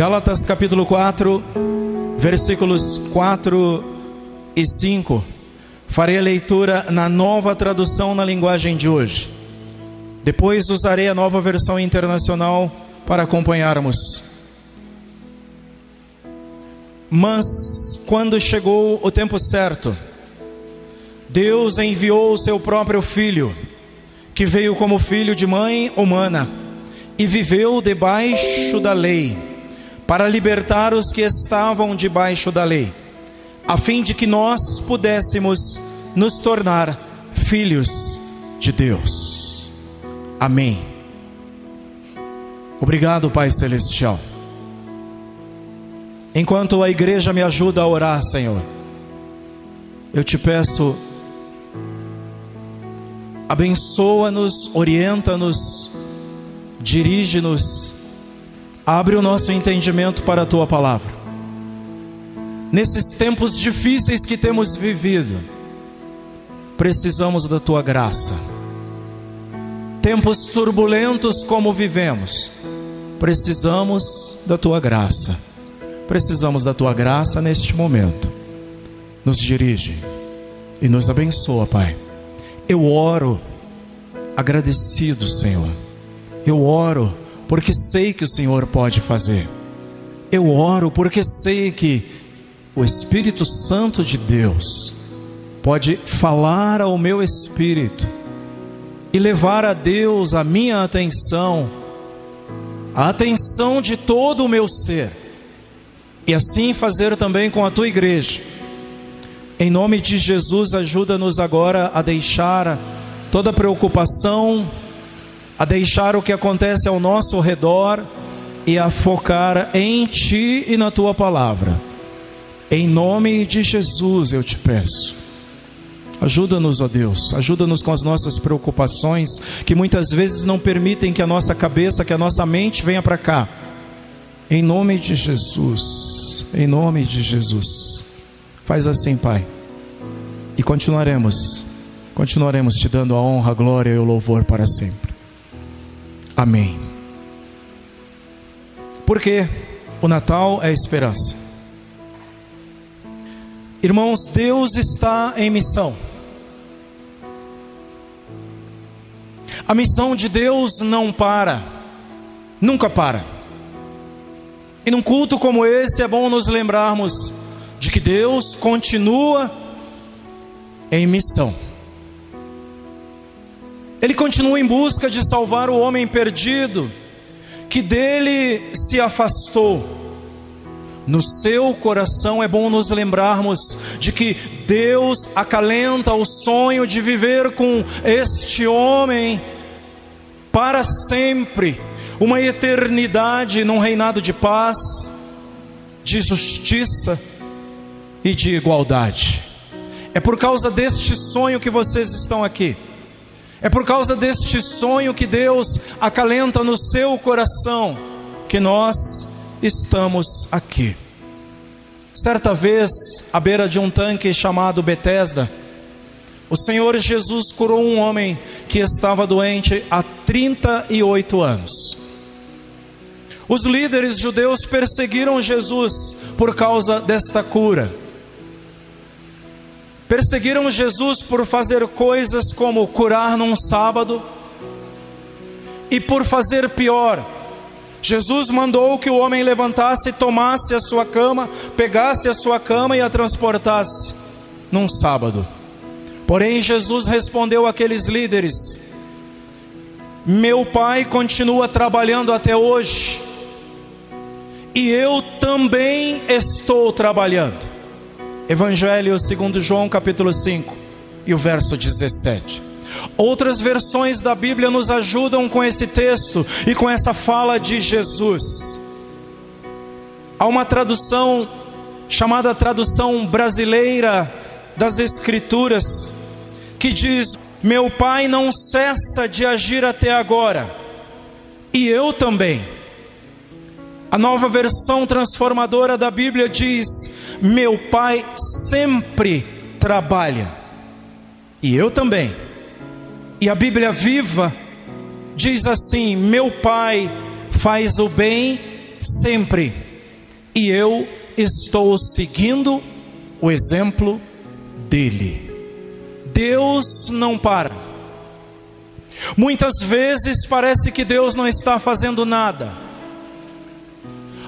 Gálatas capítulo 4, versículos 4 e 5. Farei a leitura na nova tradução na linguagem de hoje. Depois usarei a nova versão internacional para acompanharmos. Mas quando chegou o tempo certo, Deus enviou o seu próprio filho, que veio como filho de mãe humana e viveu debaixo da lei, para libertar os que estavam debaixo da lei, a fim de que nós pudéssemos nos tornar filhos de Deus. Amém. Obrigado, Pai Celestial. Enquanto a igreja me ajuda a orar, Senhor, eu te peço, abençoa-nos, orienta-nos, dirige-nos, abre o nosso entendimento para a tua palavra. Nesses tempos difíceis que temos vivido, precisamos da tua graça. Tempos turbulentos como vivemos, precisamos da tua graça. Precisamos da tua graça neste momento. Nos dirige e nos abençoa, Pai. Eu oro agradecido, Senhor. Eu oro porque sei que o Senhor pode fazer. Eu oro porque sei que o Espírito Santo de Deus pode falar ao meu espírito e levar a Deus a minha atenção, a atenção de todo o meu ser e assim fazer também com a tua igreja. Em nome de Jesus, ajuda-nos agora a deixar toda preocupação, a deixar o que acontece ao nosso redor e a focar em Ti e na Tua palavra. Em nome de Jesus eu te peço. Ajuda-nos, ó Deus, ajuda-nos com as nossas preocupações, que muitas vezes não permitem que a nossa cabeça, que a nossa mente venha para cá. Em nome de Jesus, em nome de Jesus. Faz assim, Pai. E continuaremos, continuaremos te dando a honra, a glória e o louvor para sempre. Amém. Porque o Natal é esperança. Irmãos, Deus está em missão. A missão de Deus não para, nunca para. E num culto como esse é bom nos lembrarmos de que Deus continua em missão. Ele continua em busca de salvar o homem perdido, que dele se afastou. No seu coração é bom nos lembrarmos de que Deus acalenta o sonho de viver com este homem para sempre uma eternidade num reinado de paz, de justiça e de igualdade. É por causa deste sonho que vocês estão aqui. É por causa deste sonho que Deus acalenta no seu coração que nós estamos aqui. Certa vez, à beira de um tanque chamado Betesda, o Senhor Jesus curou um homem que estava doente há 38 anos. Os líderes judeus perseguiram Jesus por causa desta cura. Perseguiram Jesus por fazer coisas como curar num sábado e por fazer pior. Jesus mandou que o homem levantasse, tomasse a sua cama, pegasse a sua cama e a transportasse num sábado. Porém, Jesus respondeu àqueles líderes: Meu pai continua trabalhando até hoje e eu também estou trabalhando. Evangelho segundo João capítulo 5 e o verso 17. Outras versões da Bíblia nos ajudam com esse texto e com essa fala de Jesus. Há uma tradução chamada tradução brasileira das Escrituras que diz: Meu Pai não cessa de agir até agora, e eu também a nova versão transformadora da Bíblia diz: Meu pai sempre trabalha, e eu também. E a Bíblia viva diz assim: Meu pai faz o bem sempre, e eu estou seguindo o exemplo dele. Deus não para. Muitas vezes parece que Deus não está fazendo nada.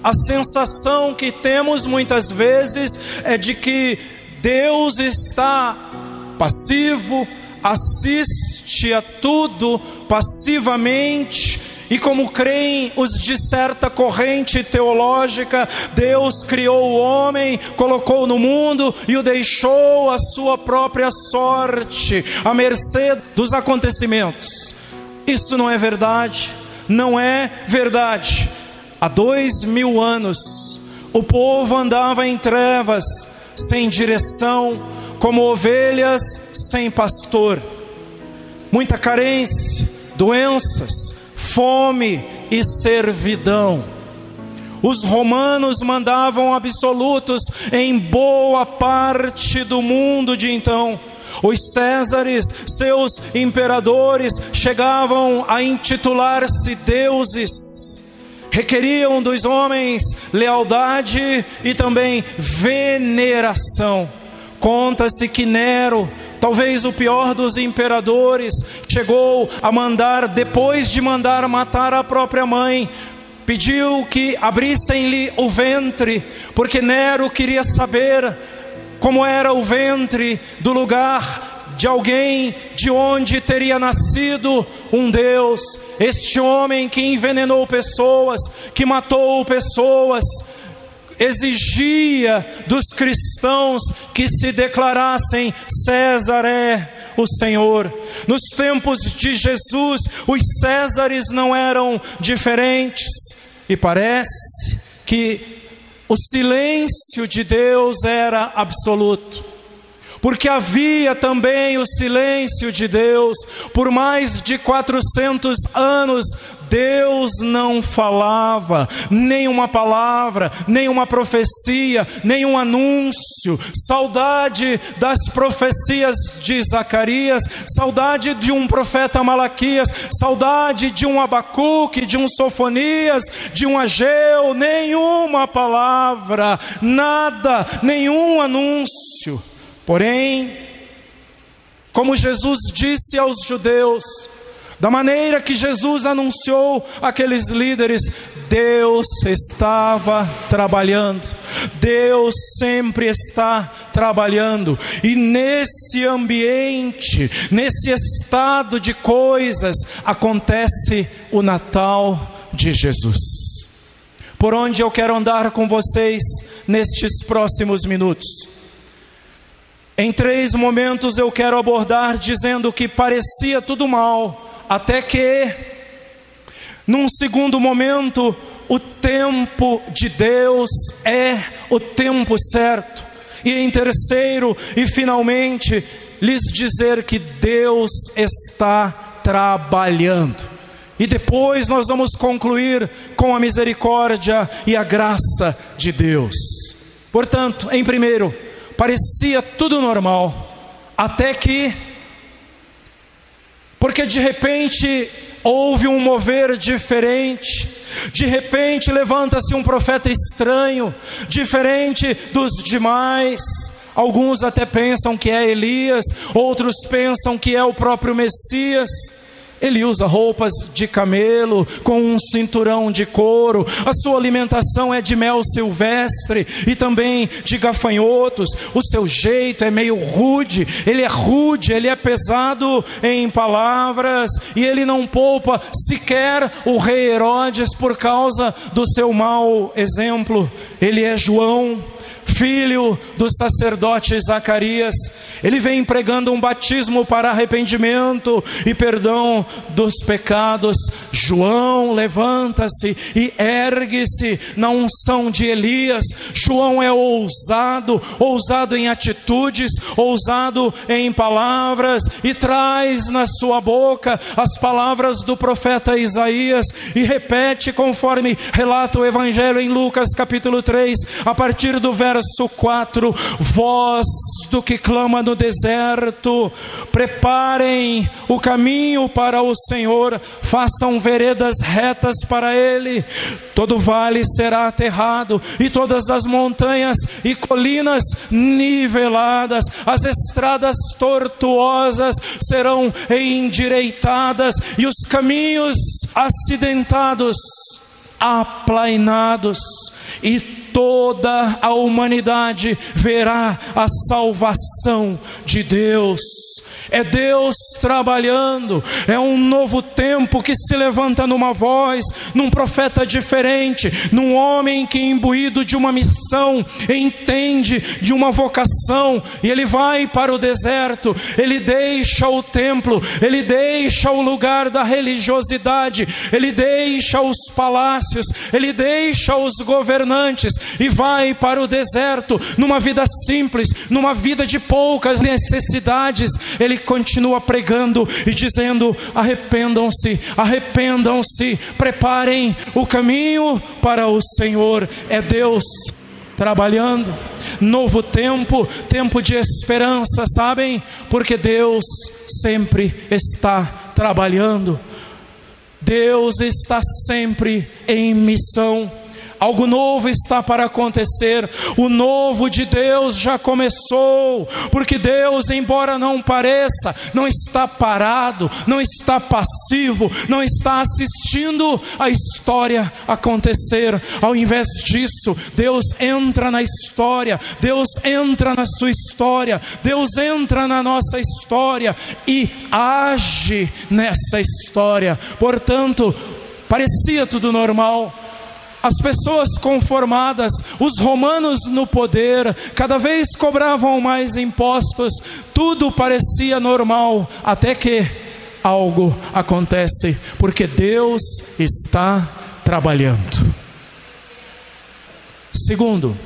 A sensação que temos muitas vezes é de que Deus está passivo, assiste a tudo passivamente, e como creem os de certa corrente teológica, Deus criou o homem, colocou no mundo e o deixou à sua própria sorte, à mercê dos acontecimentos. Isso não é verdade, não é verdade. Há dois mil anos, o povo andava em trevas, sem direção, como ovelhas sem pastor. Muita carência, doenças, fome e servidão. Os romanos mandavam absolutos em boa parte do mundo de então. Os Césares, seus imperadores, chegavam a intitular-se deuses, requeriam dos homens lealdade e também veneração. Conta-se que Nero, talvez o pior dos imperadores, chegou a mandar, depois de mandar matar a própria mãe, pediu que abrissem-lhe o ventre, porque Nero queria saber como era o ventre do lugar de alguém de onde teria nascido um Deus. Este homem que envenenou pessoas, que matou pessoas, exigia dos cristãos que se declarassem: César é o Senhor. Nos tempos de Jesus, os Césares não eram diferentes, e parece que o silêncio de Deus era absoluto porque havia também o silêncio de Deus. Por mais de 400 anos, Deus não falava nenhuma palavra, nenhuma profecia, nenhum anúncio. Saudade das profecias de Zacarias, saudade de um profeta Malaquias, saudade de um Abacuque, de um Sofonias, de um Ageu, nenhuma palavra, nada, nenhum anúncio. Porém, como Jesus disse aos judeus, da maneira que Jesus anunciou aqueles líderes, Deus estava trabalhando, Deus sempre está trabalhando, e nesse ambiente, nesse estado de coisas, acontece o Natal de Jesus. Por onde eu quero andar com vocês nestes próximos minutos? Em três momentos eu quero abordar dizendo que parecia tudo mal, até que, num segundo momento, o tempo de Deus é o tempo certo. E em terceiro e finalmente, lhes dizer que Deus está trabalhando. E depois nós vamos concluir com a misericórdia e a graça de Deus. Portanto, em primeiro, parecia tudo normal, até que, porque de repente houve um mover diferente, de repente levanta-se um profeta estranho, diferente dos demais. Alguns até pensam que é Elias, outros pensam que é o próprio Messias. Ele usa roupas de camelo, com um cinturão de couro. A sua alimentação é de mel silvestre e também de gafanhotos. O seu jeito é meio rude. Ele é rude, ele é pesado em palavras e ele não poupa sequer o rei Herodes por causa do seu mau exemplo. Ele é João filho do sacerdote Zacarias. Ele vem pregando um batismo para arrependimento e perdão dos pecados. João levanta-se e ergue-se na unção de Elias. João é ousado, ousado em atitudes, ousado em palavras e traz na sua boca as palavras do profeta Isaías e repete conforme relata o evangelho em Lucas capítulo 3, a partir do verso verso 4: Vós do que clama no deserto. Preparem o caminho para o Senhor, façam veredas retas para Ele. Todo vale será aterrado, e todas as montanhas e colinas niveladas, as estradas tortuosas serão endireitadas, e os caminhos acidentados aplainados, e toda a humanidade verá a salvação de Deus é Deus trabalhando, é um novo tempo que se levanta numa voz, num profeta diferente, num homem que, imbuído de uma missão, entende de uma vocação, e ele vai para o deserto, ele deixa o templo, ele deixa o lugar da religiosidade, ele deixa os palácios, ele deixa os governantes e vai para o deserto, numa vida simples, numa vida de poucas necessidades, ele continua pregando e dizendo: arrependam-se, arrependam-se, preparem o caminho para o Senhor. É Deus trabalhando, novo tempo, tempo de esperança, sabem? Porque Deus sempre está trabalhando. Deus está sempre em missão. Algo novo está para acontecer. O novo de Deus já começou, porque Deus, embora não pareça, não está parado, não está passivo, não está assistindo a história acontecer. Ao invés disso, Deus entra na história, Deus entra na sua história, Deus entra na nossa história e age nessa história. Portanto, parecia tudo normal as pessoas conformadas, os romanos no poder, cada vez cobravam mais impostos, tudo parecia normal, até que algo acontece, porque Deus está trabalhando. Segundo,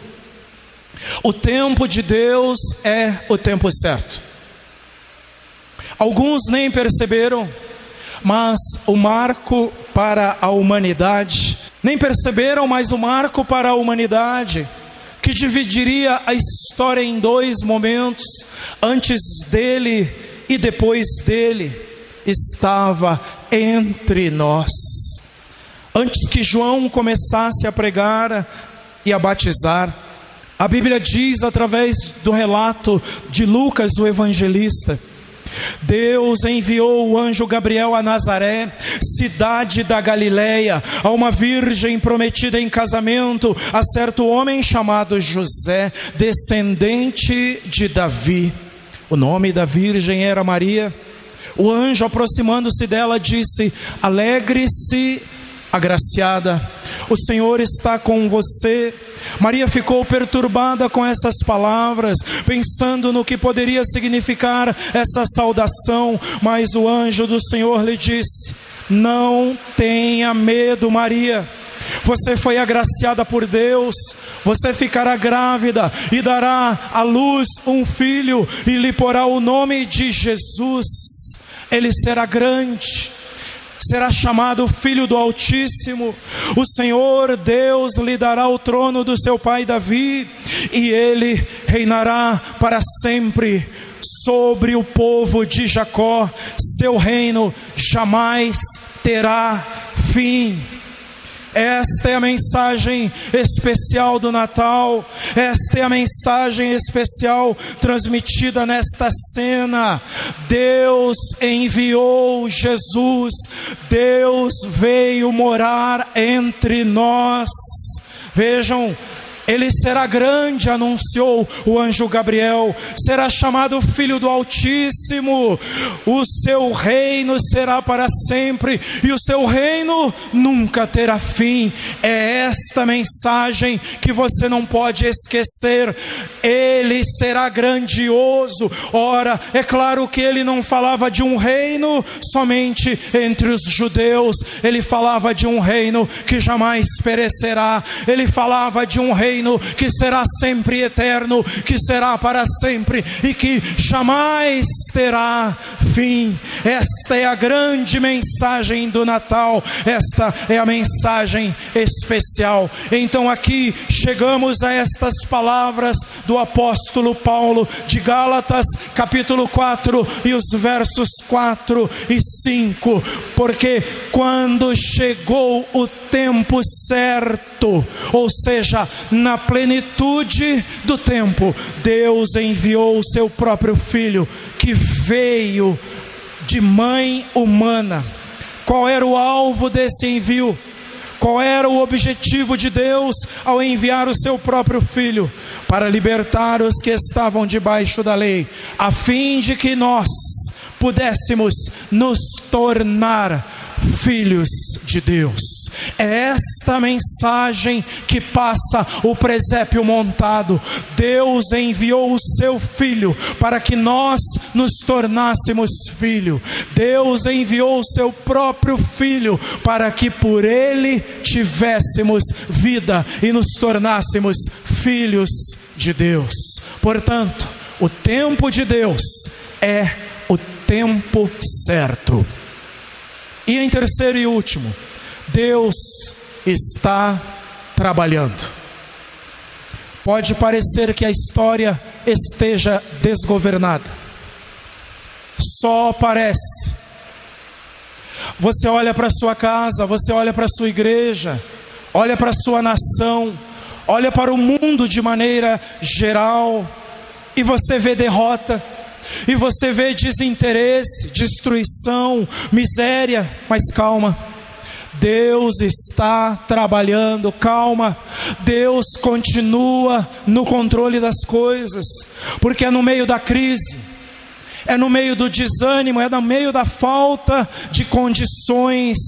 o tempo de Deus é o tempo certo. Alguns nem perceberam, mas o marco para a humanidade nem perceberam mais o marco para a humanidade, que dividiria a história em dois momentos, antes dele e depois dele, estava entre nós. Antes que João começasse a pregar e a batizar, a Bíblia diz através do relato de Lucas, o evangelista, Deus enviou o anjo Gabriel a Nazaré, cidade da Galileia, a uma virgem prometida em casamento a certo homem chamado José, descendente de Davi. O nome da virgem era Maria. O anjo, aproximando-se dela, disse: Alegre-se, agraciada, o Senhor está com você. Maria ficou perturbada com essas palavras, pensando no que poderia significar essa saudação, mas o anjo do Senhor lhe disse: Não tenha medo, Maria. Você foi agraciada por Deus, você ficará grávida e dará à luz um filho e lhe porá o nome de Jesus. Ele será grande será chamado Filho do Altíssimo. O Senhor Deus lhe dará o trono do seu pai Davi, e ele reinará para sempre sobre o povo de Jacó. Seu reino jamais terá fim. Esta é a mensagem especial do Natal, esta é a mensagem especial transmitida nesta cena. Deus enviou Jesus, Deus veio morar entre nós. Vejam, ele será grande, anunciou o anjo Gabriel, será chamado Filho do Altíssimo, o seu reino será para sempre e o seu reino nunca terá fim. É esta mensagem que você não pode esquecer. Ele será grandioso. Ora, é claro que ele não falava de um reino somente entre os judeus, ele falava de um reino que jamais perecerá, ele falava de um reino reino que será sempre eterno, que será para sempre e que jamais terá fim. Esta é a grande mensagem do Natal, esta é a mensagem especial. Então aqui chegamos a estas palavras do apóstolo Paulo de Gálatas, capítulo 4 e os versos 4 e 5, porque quando chegou o tempo certo, ou seja, na plenitude do tempo, Deus enviou o seu próprio filho, que veio de mãe humana. Qual era o alvo desse envio? Qual era o objetivo de Deus ao enviar o seu próprio filho? Para libertar os que estavam debaixo da lei, a fim de que nós pudéssemos nos tornar filhos de Deus. É esta mensagem que passa o presépio montado. Deus enviou o seu filho para que nós nos tornássemos filho. Deus enviou o seu próprio filho para que por ele tivéssemos vida e nos tornássemos filhos de Deus. Portanto, o tempo de Deus é o tempo certo. E em terceiro e último, Deus está trabalhando. Pode parecer que a história esteja desgovernada, só parece. Você olha para sua casa, você olha para sua igreja, olha para sua nação, olha para o mundo de maneira geral, e você vê derrota e você vê desinteresse, destruição, miséria, mas calma. Deus está trabalhando, calma. Deus continua no controle das coisas, porque é no meio da crise, é no meio do desânimo, é no meio da falta de condições,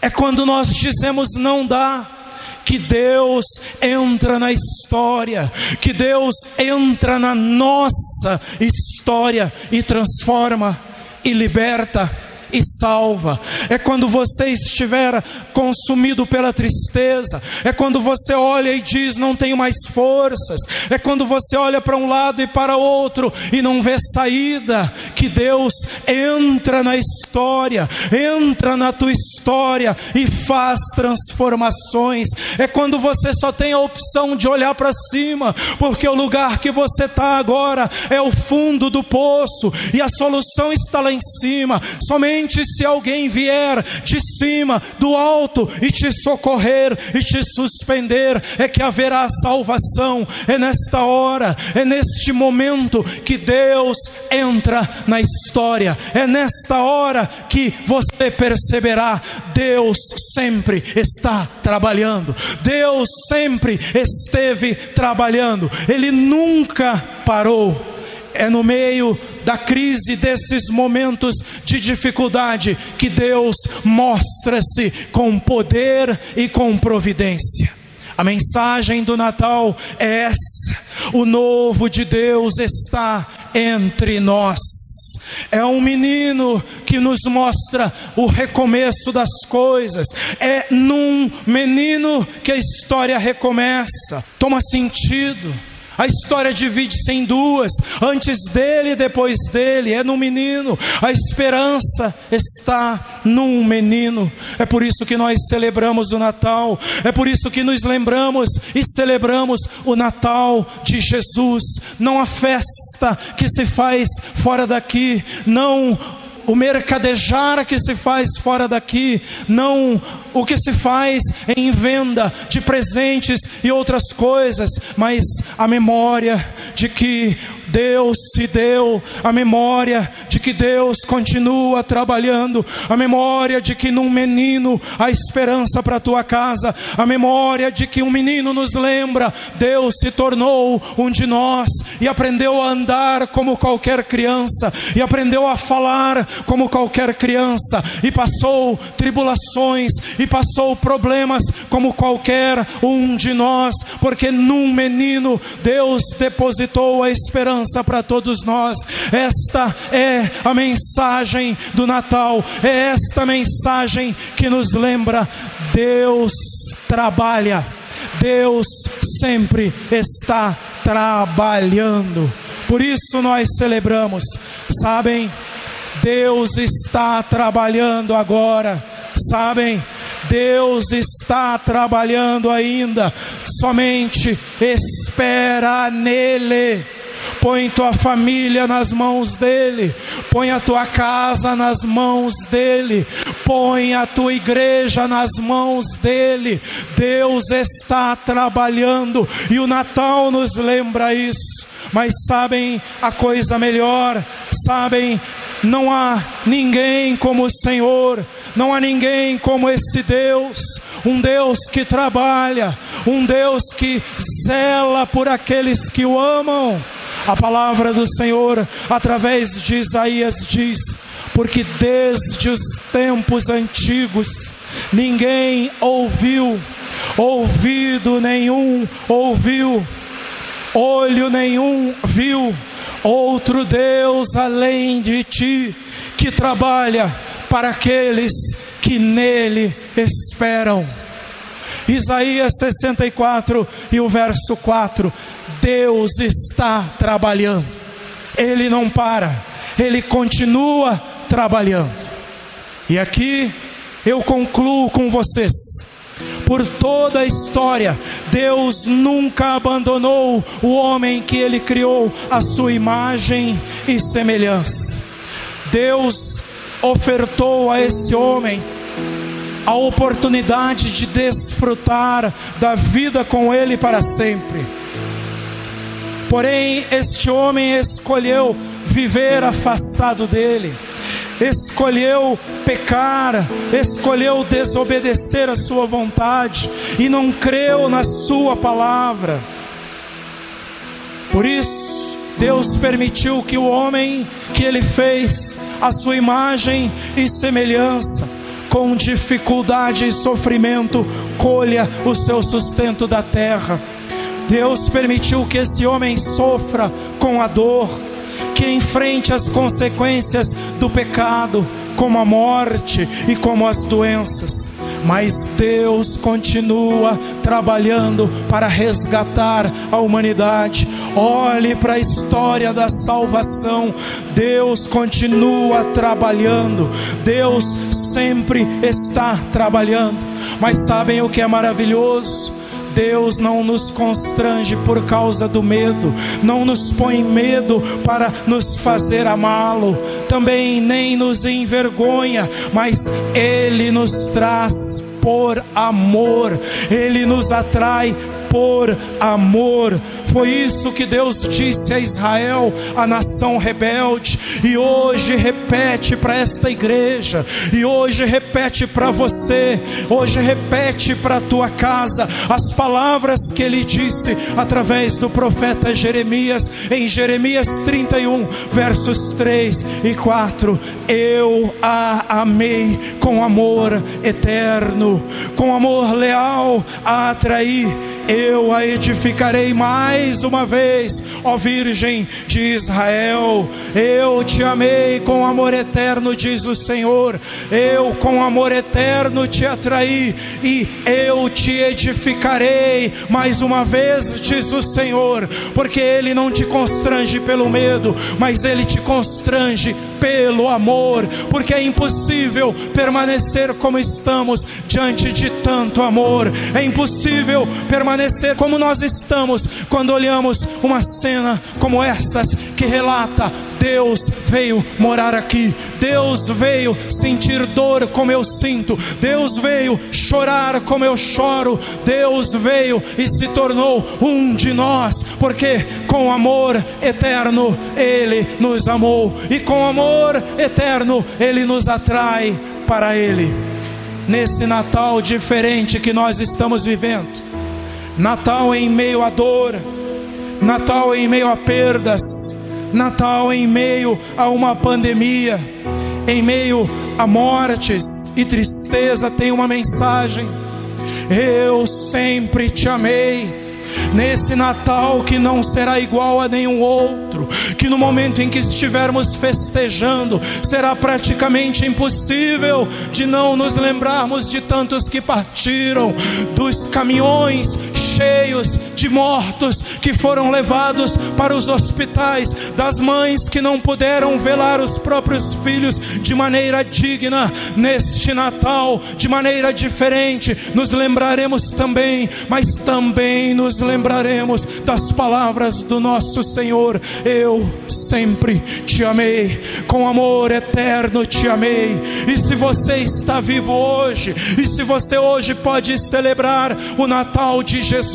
é quando nós dizemos não dá. Que Deus entra na história, que Deus entra na nossa história e transforma e liberta e salva. É quando você estiver consumido pela tristeza, é quando você olha e diz: Não tenho mais forças, é quando você olha para um lado e para outro e não vê saída, que Deus entra na história, entra na tua história e faz transformações. É quando você só tem a opção de olhar para cima, porque o lugar que você está agora é o fundo do poço e a solução está lá em cima. Somente Somente se alguém vier de cima, do alto, e te socorrer e te suspender, é que haverá salvação. É nesta hora, é neste momento que Deus entra na história. É nesta hora que você perceberá: Deus sempre está trabalhando. Deus sempre esteve trabalhando. Ele nunca parou é no meio da crise, desses momentos de dificuldade, que Deus mostra-se com poder e com providência. A mensagem do Natal é essa: o novo de Deus está entre nós. É um menino que nos mostra o recomeço das coisas. É num menino que a história recomeça. Toma sentido. A história divide-se em duas: antes dele e depois dele. É no menino. A esperança está num menino. É por isso que nós celebramos o Natal. É por isso que nos lembramos e celebramos o Natal de Jesus. Não a festa que se faz fora daqui, não o mercadejar que se faz fora daqui, não o que se faz em venda de presentes e outras coisas, mas a memória de que Deus se deu, a memória de que Deus continua trabalhando, a memória de que num menino há esperança para a tua casa, a memória de que um menino nos lembra, Deus se tornou um de nós e aprendeu a andar como qualquer criança, e aprendeu a falar como qualquer criança, e passou tribulações, e passou problemas como qualquer um de nós, porque num menino Deus depositou a esperança para todos nós. Esta é a mensagem do Natal, é esta mensagem que nos lembra: Deus trabalha. Deus sempre está trabalhando. Por isso nós celebramos, sabem? Deus está trabalhando agora, sabem? Deus está trabalhando ainda, somente espera nele. Põe tua família nas mãos dele, põe a tua casa nas mãos dele, põe a tua igreja nas mãos dele. Deus está trabalhando e o Natal nos lembra isso. Mas sabem a coisa melhor, sabem, não há ninguém como o Senhor, não há ninguém como esse Deus, um Deus que trabalha, um Deus que zela por aqueles que o amam. A palavra do Senhor, através de Isaías, diz: Porque desde os tempos antigos ninguém ouviu, ouvido nenhum ouviu, olho nenhum viu, outro Deus além de ti, que trabalha para aqueles que nele esperam. Isaías 64 e o verso 4: Deus está trabalhando, Ele não para, Ele continua trabalhando. E aqui eu concluo com vocês. Por toda a história, Deus nunca abandonou o homem que Ele criou, a sua imagem e semelhança. Deus ofertou a esse homem a oportunidade de desfrutar da vida com Ele para sempre. Porém, este homem escolheu viver afastado dele, escolheu pecar, escolheu desobedecer a sua vontade e não creu na sua palavra. Por isso, Deus permitiu que o homem que ele fez, a sua imagem e semelhança, com dificuldade e sofrimento, colha o seu sustento da terra. Deus permitiu que esse homem sofra com a dor, que enfrente as consequências do pecado, como a morte e como as doenças. Mas Deus continua trabalhando para resgatar a humanidade. Olhe para a história da salvação. Deus continua trabalhando. Deus sempre está trabalhando. Mas sabem o que é maravilhoso? Deus não nos constrange por causa do medo, não nos põe medo para nos fazer amá-lo, também nem nos envergonha, mas Ele nos traz por amor, Ele nos atrai por amor. Foi isso que Deus disse a Israel, a nação rebelde, e hoje repete para esta igreja, e hoje repete para você, hoje repete para a tua casa as palavras que ele disse através do profeta Jeremias, em Jeremias 31, versos 3 e 4. Eu a amei com amor eterno, com amor leal a atrair eu a edificarei mais uma vez, ó Virgem de Israel. Eu te amei com amor eterno, diz o Senhor. Eu com amor eterno te atraí e eu te edificarei mais uma vez, diz o Senhor, porque Ele não te constrange pelo medo, mas Ele te constrange pelo amor, porque é impossível permanecer como estamos diante de tanto amor, é impossível permanecer como nós estamos quando olhamos uma cena como essas que relata Deus veio morar aqui, Deus veio sentir dor como eu sinto, Deus veio chorar como eu choro, Deus veio e se tornou um de nós, porque com amor eterno Ele nos amou, e com amor eterno Ele nos atrai para Ele. Nesse Natal diferente que nós estamos vivendo, Natal em meio à dor, Natal em meio a perdas, Natal em meio a uma pandemia, em meio a mortes e tristeza, tem uma mensagem. Eu sempre te amei nesse Natal que não será igual a nenhum outro, que no momento em que estivermos festejando, será praticamente impossível de não nos lembrarmos de tantos que partiram, dos caminhões cheios de mortos que foram levados para os hospitais, das mães que não puderam velar os próprios filhos de maneira digna. Neste Natal, de maneira diferente, nos lembraremos também, mas também nos lembraremos das palavras do nosso Senhor. Eu sempre te amei, com amor eterno te amei. E se você está vivo hoje, e se você hoje pode celebrar o Natal de Jesus,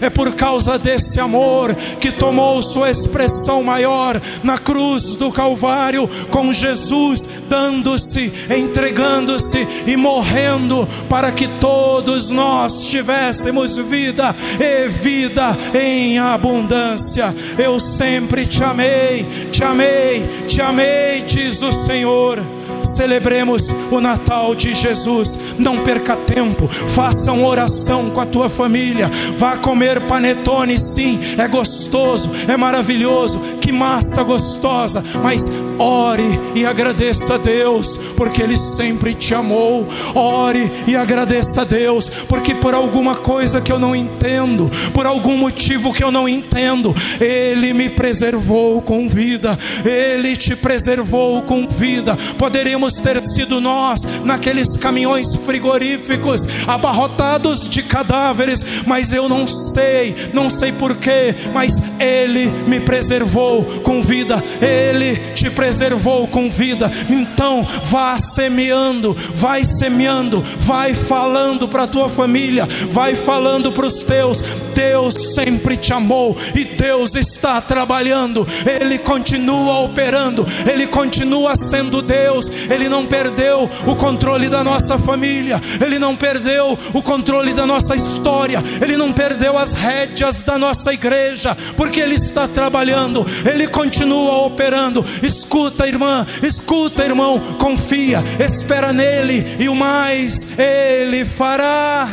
é por causa desse amor que tomou sua expressão maior na cruz do Calvário, com Jesus dando-se, entregando-se e morrendo para que todos nós tivéssemos vida e vida em abundância. Eu sempre te amei, te amei, te amei, diz o Senhor celebremos o Natal de Jesus. Não perca tempo, faça uma oração com a tua família. Vá comer panetone, sim, é gostoso, é maravilhoso. Que massa gostosa, mas ore e agradeça a Deus, porque Ele sempre te amou. Ore e agradeça a Deus, porque por alguma coisa que eu não entendo, por algum motivo que eu não entendo, Ele me preservou com vida, Ele te preservou com vida. Poderíamos Poderíamos ter sido nós naqueles caminhões frigoríficos, abarrotados de cadáveres, mas eu não sei, não sei porquê, mas Ele me preservou com vida, Ele te preservou com vida. Então, vá semeando, vai semeando, vai falando para a tua família, vai falando para os teus. Deus sempre te amou e Deus está trabalhando, Ele continua operando, Ele continua sendo Deus, ele não perdeu o controle da nossa família, Ele não perdeu o controle da nossa história, Ele não perdeu as rédeas da nossa igreja, porque Ele está trabalhando, Ele continua operando. Escuta, irmã, escuta, irmão, confia, espera nele e o mais Ele fará.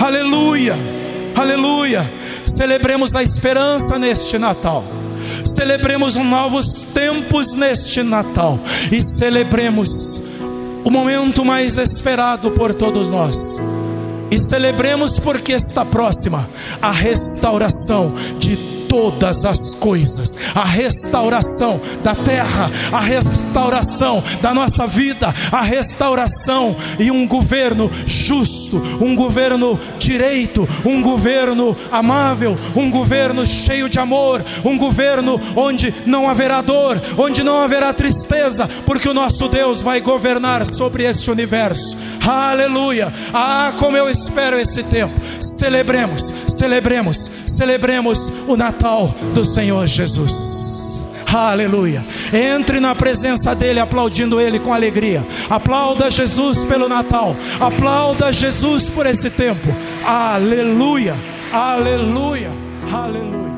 Aleluia, aleluia. Celebremos a esperança neste Natal celebremos novos tempos neste Natal e celebremos o momento mais esperado por todos nós. E celebremos porque está próxima a restauração de todas as coisas, a restauração da terra, a restauração da nossa vida, a restauração e um governo justo, um governo direito, um governo amável, um governo cheio de amor, um governo onde não haverá dor, onde não haverá tristeza, porque o nosso Deus vai governar sobre este universo. Aleluia! Ah, como eu espero esse tempo. Celebremos, celebremos, celebremos o Natal do Senhor Jesus. Aleluia. Entre na presença dele, aplaudindo ele com alegria. Aplauda Jesus pelo Natal. Aplauda Jesus por esse tempo. Aleluia. Aleluia. Aleluia.